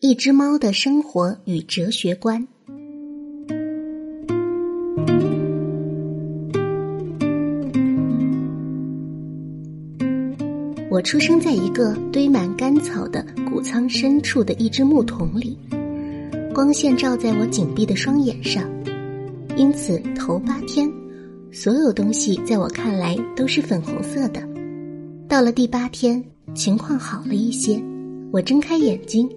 一只猫的生活与哲学观。我出生在一个堆满干草的谷仓深处的一只木桶里，光线照在我紧闭的双眼上，因此头八天，所有东西在我看来都是粉红色的。到了第八天，情况好了一些，我睁开眼睛。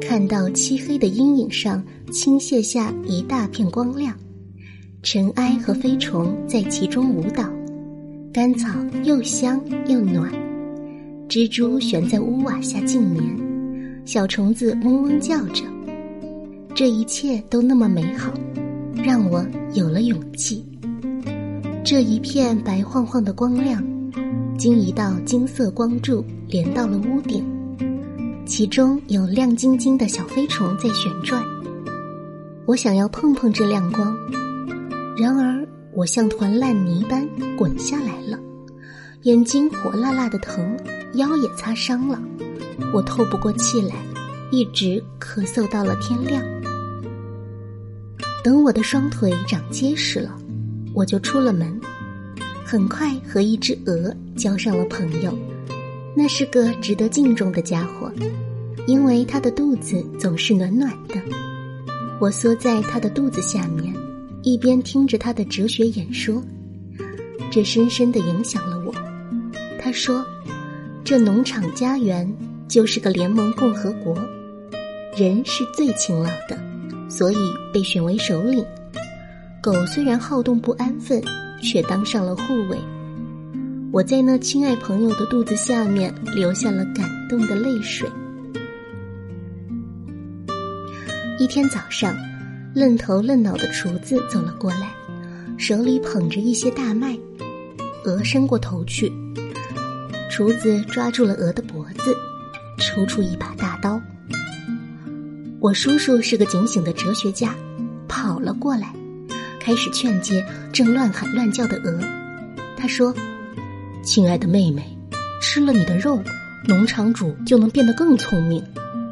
看到漆黑的阴影上倾泻下一大片光亮，尘埃和飞虫在其中舞蹈，干草又香又暖，蜘蛛悬在屋瓦下静眠，小虫子嗡嗡叫着，这一切都那么美好，让我有了勇气。这一片白晃晃的光亮，经一道金色光柱连到了屋顶。其中有亮晶晶的小飞虫在旋转，我想要碰碰这亮光，然而我像团烂泥般滚下来了，眼睛火辣辣的疼，腰也擦伤了，我透不过气来，一直咳嗽到了天亮。等我的双腿长结实了，我就出了门，很快和一只鹅交上了朋友。那是个值得敬重的家伙，因为他的肚子总是暖暖的。我缩在他的肚子下面，一边听着他的哲学演说，这深深的影响了我。他说：“这农场家园就是个联盟共和国，人是最勤劳的，所以被选为首领。狗虽然好动不安分，却当上了护卫。”我在那亲爱朋友的肚子下面流下了感动的泪水。一天早上，愣头愣脑的厨子走了过来，手里捧着一些大麦。鹅伸过头去，厨子抓住了鹅的脖子，抽出一把大刀。我叔叔是个警醒的哲学家，跑了过来，开始劝诫正乱喊乱叫的鹅。他说。亲爱的妹妹，吃了你的肉，农场主就能变得更聪明，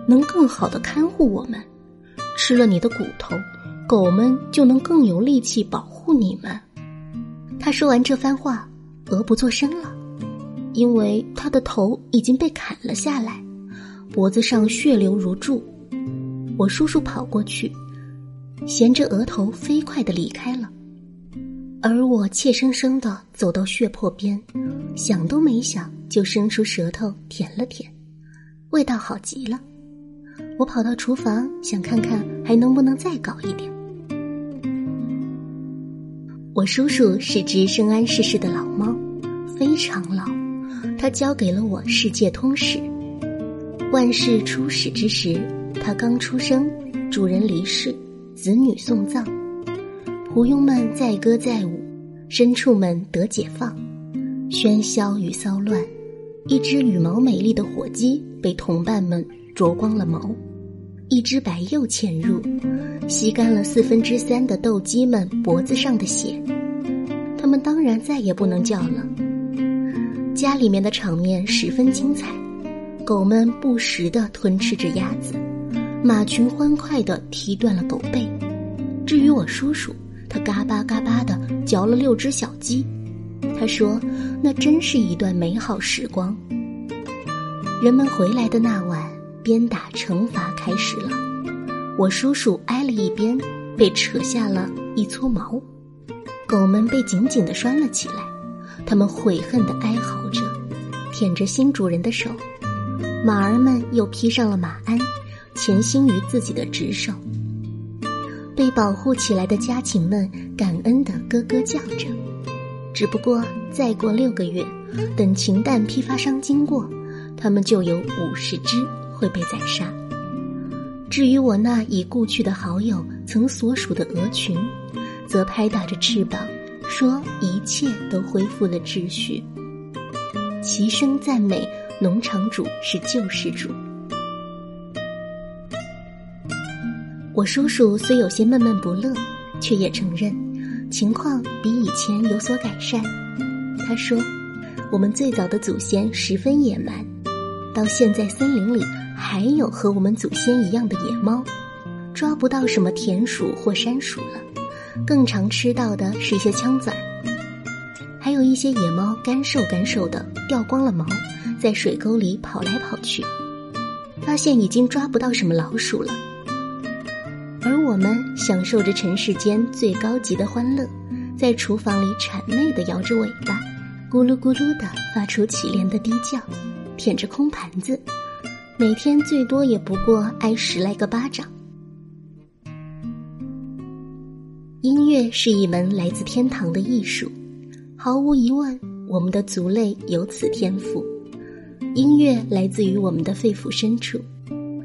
能更好的看护我们；吃了你的骨头，狗们就能更有力气保护你们。他说完这番话，鹅不作声了，因为他的头已经被砍了下来，脖子上血流如注。我叔叔跑过去，衔着额头飞快的离开了。而我怯生生的走到血泊边，想都没想就伸出舌头舔了舔，味道好极了。我跑到厨房想看看还能不能再搞一点。我叔叔是只生安世事的老猫，非常老。他教给了我世界通史。万事初始之时，他刚出生，主人离世，子女送葬。仆佣们载歌载舞，牲畜们得解放，喧嚣与骚乱。一只羽毛美丽的火鸡被同伴们啄光了毛，一只白鼬潜入，吸干了四分之三的斗鸡们脖子上的血。他们当然再也不能叫了。家里面的场面十分精彩，狗们不时地吞吃着鸭子，马群欢快地踢断了狗背。至于我叔叔。他嘎巴嘎巴的嚼了六只小鸡，他说：“那真是一段美好时光。”人们回来的那晚，鞭打惩罚开始了。我叔叔挨了一鞭，被扯下了一撮毛。狗们被紧紧的拴了起来，他们悔恨的哀嚎着，舔着新主人的手。马儿们又披上了马鞍，潜心于自己的职守。被保护起来的家禽们感恩的咯咯叫着，只不过再过六个月，等禽蛋批发商经过，他们就有五十只会被宰杀。至于我那已故去的好友曾所属的鹅群，则拍打着翅膀，说一切都恢复了秩序，齐声赞美农场主是救世主。我叔叔虽有些闷闷不乐，却也承认情况比以前有所改善。他说：“我们最早的祖先十分野蛮，到现在森林里还有和我们祖先一样的野猫，抓不到什么田鼠或山鼠了，更常吃到的是一些枪子儿。还有一些野猫干瘦干瘦的，掉光了毛，在水沟里跑来跑去，发现已经抓不到什么老鼠了。们享受着尘世间最高级的欢乐，在厨房里谄媚的摇着尾巴，咕噜咕噜的发出乞怜的低叫，舔着空盘子，每天最多也不过挨十来个巴掌。音乐是一门来自天堂的艺术，毫无疑问，我们的族类有此天赋。音乐来自于我们的肺腑深处，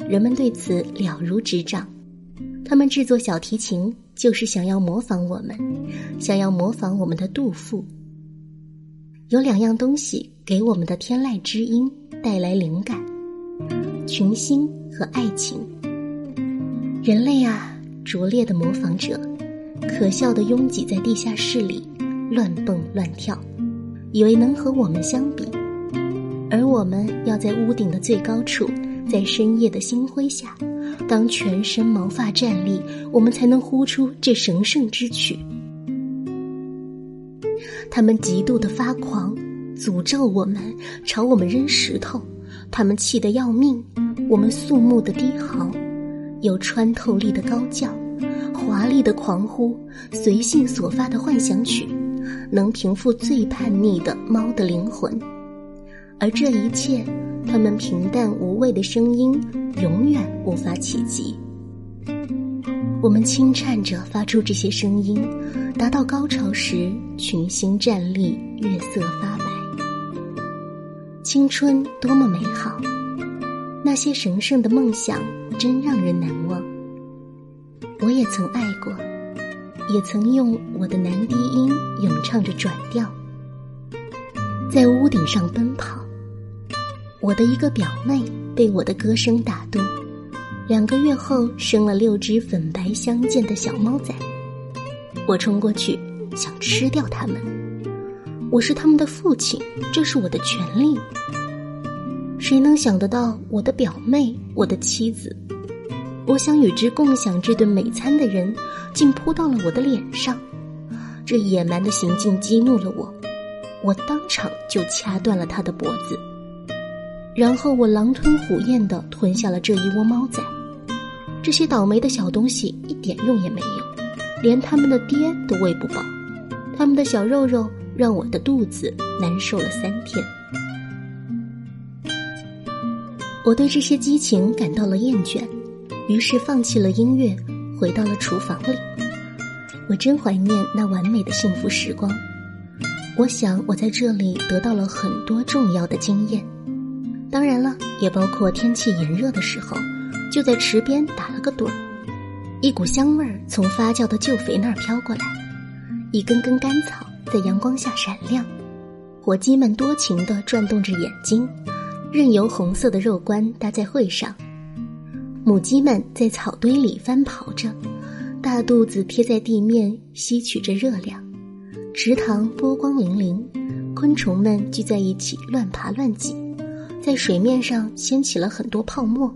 人们对此了如指掌。他们制作小提琴，就是想要模仿我们，想要模仿我们的杜甫。有两样东西给我们的天籁之音带来灵感：群星和爱情。人类啊，拙劣的模仿者，可笑的拥挤在地下室里，乱蹦乱跳，以为能和我们相比，而我们要在屋顶的最高处，在深夜的星辉下。当全身毛发站立，我们才能呼出这神圣之曲。他们极度的发狂，诅咒我们，朝我们扔石头。他们气得要命，我们肃穆的低嚎，有穿透力的高叫，华丽的狂呼，随性所发的幻想曲，能平复最叛逆的猫的灵魂。而这一切。他们平淡无味的声音永远无法企及。我们轻颤着发出这些声音，达到高潮时，群星站立，月色发白。青春多么美好，那些神圣的梦想真让人难忘。我也曾爱过，也曾用我的男低音咏唱着转调，在屋顶上奔跑。我的一个表妹被我的歌声打动，两个月后生了六只粉白相间的小猫仔。我冲过去想吃掉它们，我是他们的父亲，这是我的权利。谁能想得到我的表妹，我的妻子，我想与之共享这顿美餐的人，竟扑到了我的脸上。这野蛮的行径激怒了我，我当场就掐断了他的脖子。然后我狼吞虎咽的吞下了这一窝猫仔，这些倒霉的小东西一点用也没有，连他们的爹都喂不饱，他们的小肉肉让我的肚子难受了三天。我对这些激情感到了厌倦，于是放弃了音乐，回到了厨房里。我真怀念那完美的幸福时光，我想我在这里得到了很多重要的经验。当然了，也包括天气炎热的时候，就在池边打了个盹儿，一股香味儿从发酵的旧肥那儿飘过来，一根根干草在阳光下闪亮，火鸡们多情地转动着眼睛，任由红色的肉冠搭在会上，母鸡们在草堆里翻跑着，大肚子贴在地面吸取着热量，池塘波光粼粼，昆虫们聚在一起乱爬乱挤。在水面上掀起了很多泡沫，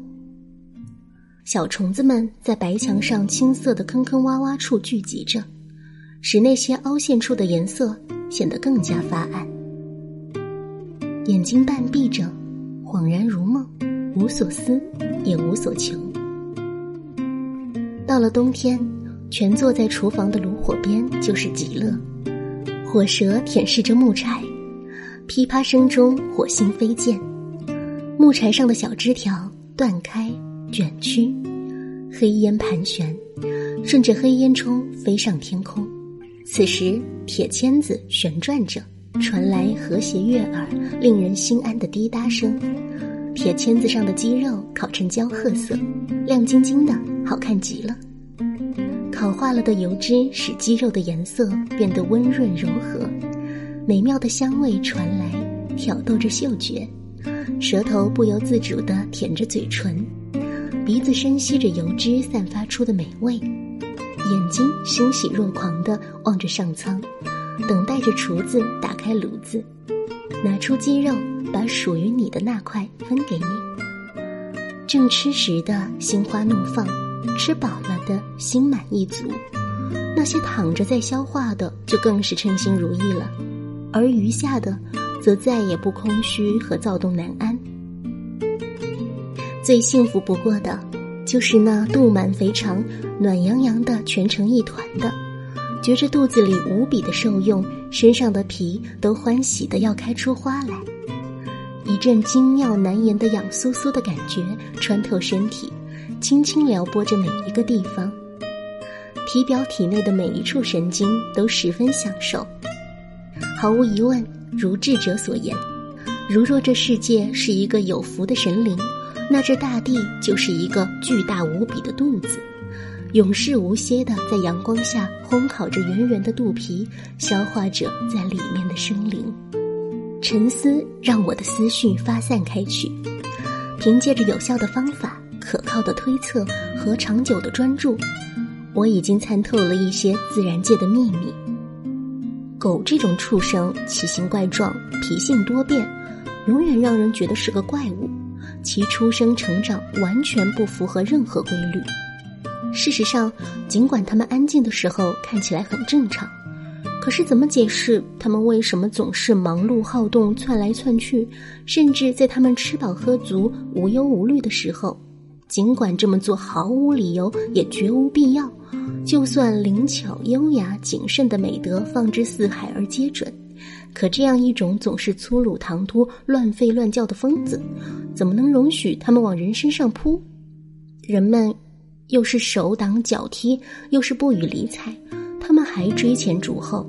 小虫子们在白墙上青色的坑坑洼洼处聚集着，使那些凹陷处的颜色显得更加发暗。眼睛半闭着，恍然如梦，无所思，也无所求。到了冬天，蜷坐在厨房的炉火边就是极乐，火舌舔舐着木柴，噼啪声中火星飞溅。木柴上的小枝条断开、卷曲，黑烟盘旋，顺着黑烟囱飞上天空。此时，铁签子旋转着，传来和谐悦耳、令人心安的滴答声。铁签子上的鸡肉烤成焦褐色，亮晶晶的，好看极了。烤化了的油脂使鸡肉的颜色变得温润柔和，美妙的香味传来，挑逗着嗅觉。舌头不由自主地舔着嘴唇，鼻子深吸着油脂散发出的美味，眼睛欣喜若狂地望着上苍，等待着厨子打开炉子，拿出鸡肉，把属于你的那块分给你。正吃时的心花怒放，吃饱了的心满意足，那些躺着在消化的就更是称心如意了，而余下的，则再也不空虚和躁动难安。最幸福不过的，就是那肚满肥肠、暖洋洋的蜷成一团的，觉着肚子里无比的受用，身上的皮都欢喜的要开出花来。一阵精妙难言的痒酥酥的感觉穿透身体，轻轻撩拨着每一个地方，体表体内的每一处神经都十分享受。毫无疑问，如智者所言，如若这世界是一个有福的神灵，那这大地就是一个巨大无比的肚子，永世无歇的在阳光下烘烤着圆圆的肚皮，消化着在里面的生灵。沉思让我的思绪发散开去，凭借着有效的方法、可靠的推测和长久的专注，我已经参透了一些自然界的秘密。狗这种畜生奇形怪状、脾性多变，永远让人觉得是个怪物，其出生成长完全不符合任何规律。事实上，尽管它们安静的时候看起来很正常。可是，怎么解释他们为什么总是忙碌好动、窜来窜去？甚至在他们吃饱喝足、无忧无虑的时候，尽管这么做毫无理由，也绝无必要。就算灵巧、优雅、谨慎的美德放之四海而皆准，可这样一种总是粗鲁唐突、乱吠乱叫的疯子，怎么能容许他们往人身上扑？人们又是手挡脚踢，又是不予理睬，他们还追前逐后。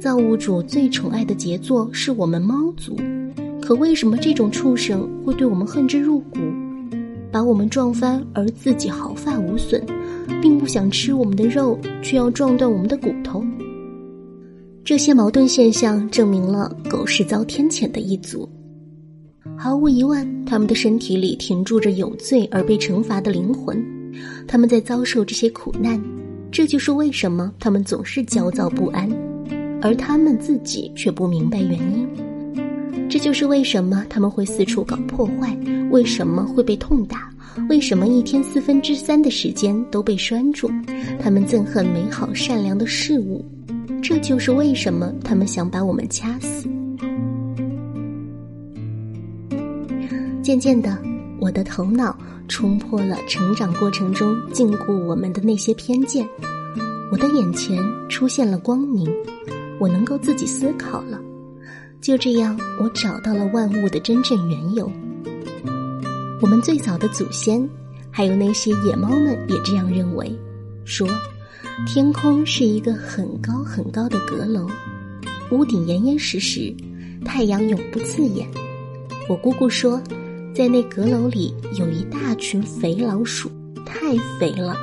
造物主最宠爱的杰作是我们猫族，可为什么这种畜生会对我们恨之入骨，把我们撞翻而自己毫发无损，并不想吃我们的肉，却要撞断我们的骨头？这些矛盾现象证明了狗是遭天谴的一族。毫无疑问，他们的身体里停住着有罪而被惩罚的灵魂，他们在遭受这些苦难，这就是为什么他们总是焦躁不安。而他们自己却不明白原因，这就是为什么他们会四处搞破坏，为什么会被痛打，为什么一天四分之三的时间都被拴住。他们憎恨美好善良的事物，这就是为什么他们想把我们掐死。渐渐的，我的头脑冲破了成长过程中禁锢我们的那些偏见，我的眼前出现了光明。我能够自己思考了，就这样，我找到了万物的真正缘由。我们最早的祖先，还有那些野猫们也这样认为，说天空是一个很高很高的阁楼，屋顶严严实实，太阳永不刺眼。我姑姑说，在那阁楼里有一大群肥老鼠，太肥了，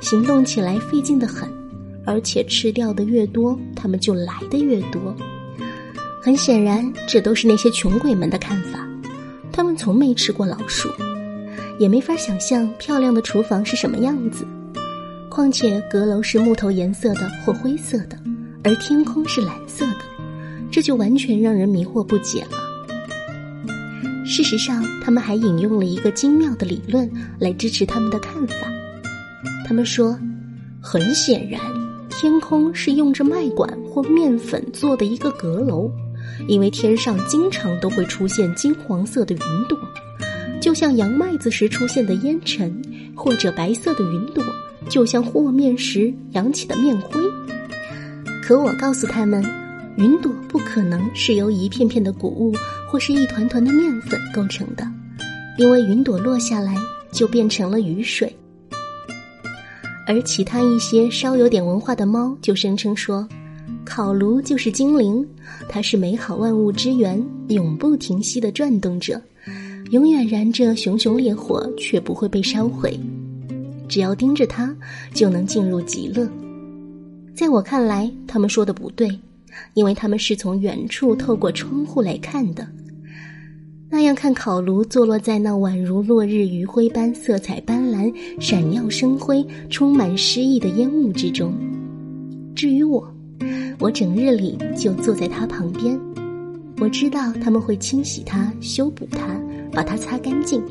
行动起来费劲的很。而且吃掉的越多，他们就来的越多。很显然，这都是那些穷鬼们的看法。他们从没吃过老鼠，也没法想象漂亮的厨房是什么样子。况且阁楼是木头颜色的或灰色的，而天空是蓝色的，这就完全让人迷惑不解了。事实上，他们还引用了一个精妙的理论来支持他们的看法。他们说，很显然。天空是用着麦管或面粉做的一个阁楼，因为天上经常都会出现金黄色的云朵，就像扬麦子时出现的烟尘，或者白色的云朵，就像和面时扬起的面灰。可我告诉他们，云朵不可能是由一片片的谷物或是一团团的面粉构成的，因为云朵落下来就变成了雨水。而其他一些稍有点文化的猫就声称说，烤炉就是精灵，它是美好万物之源，永不停息的转动着，永远燃着熊熊烈火，却不会被烧毁。只要盯着它，就能进入极乐。在我看来，他们说的不对，因为他们是从远处透过窗户来看的。那样看烤炉坐落在那宛如落日余晖般色彩斑斓、闪耀生辉、充满诗意的烟雾之中。至于我，我整日里就坐在他旁边。我知道他们会清洗它、修补它、把它擦干净。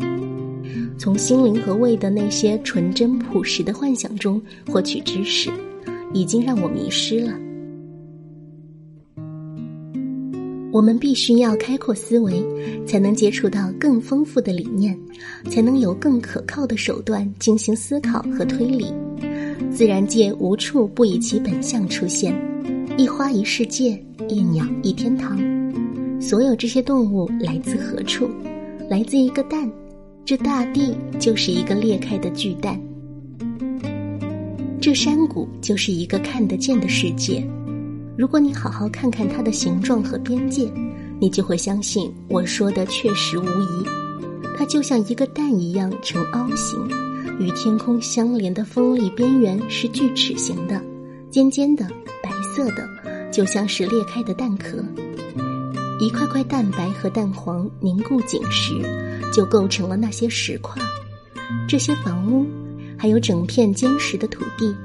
从心灵和胃的那些纯真朴实的幻想中获取知识，已经让我迷失了。我们必须要开阔思维，才能接触到更丰富的理念，才能有更可靠的手段进行思考和推理。自然界无处不以其本相出现，一花一世界，一鸟一天堂。所有这些动物来自何处？来自一个蛋，这大地就是一个裂开的巨蛋，这山谷就是一个看得见的世界。如果你好好看看它的形状和边界，你就会相信我说的确实无疑。它就像一个蛋一样呈凹形，与天空相连的锋利边缘是锯齿形的，尖尖的，白色的，就像是裂开的蛋壳。一块块蛋白和蛋黄凝固紧实，就构成了那些石块。这些房屋，还有整片坚实的土地，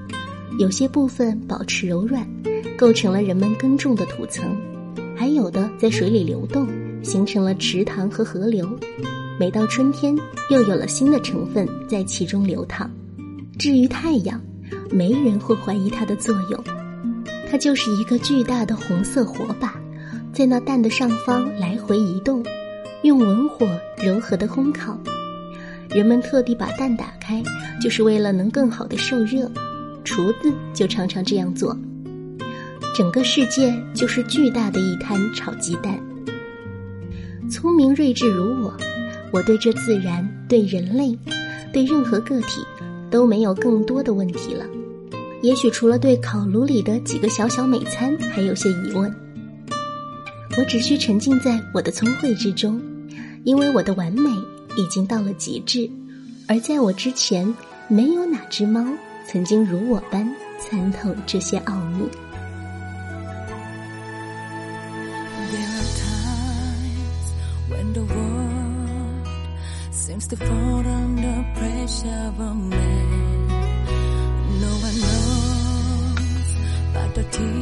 有些部分保持柔软。构成了人们耕种的土层，还有的在水里流动，形成了池塘和河流。每到春天，又有了新的成分在其中流淌。至于太阳，没人会怀疑它的作用，它就是一个巨大的红色火把，在那蛋的上方来回移动，用文火柔和的烘烤。人们特地把蛋打开，就是为了能更好的受热。厨子就常常这样做。整个世界就是巨大的一摊炒鸡蛋。聪明睿智如我，我对这自然、对人类、对任何个体都没有更多的问题了。也许除了对烤炉里的几个小小美餐还有些疑问，我只需沉浸在我的聪慧之中，因为我的完美已经到了极致。而在我之前，没有哪只猫曾经如我般参透这些奥秘。seems to fall under pressure of a man. 的体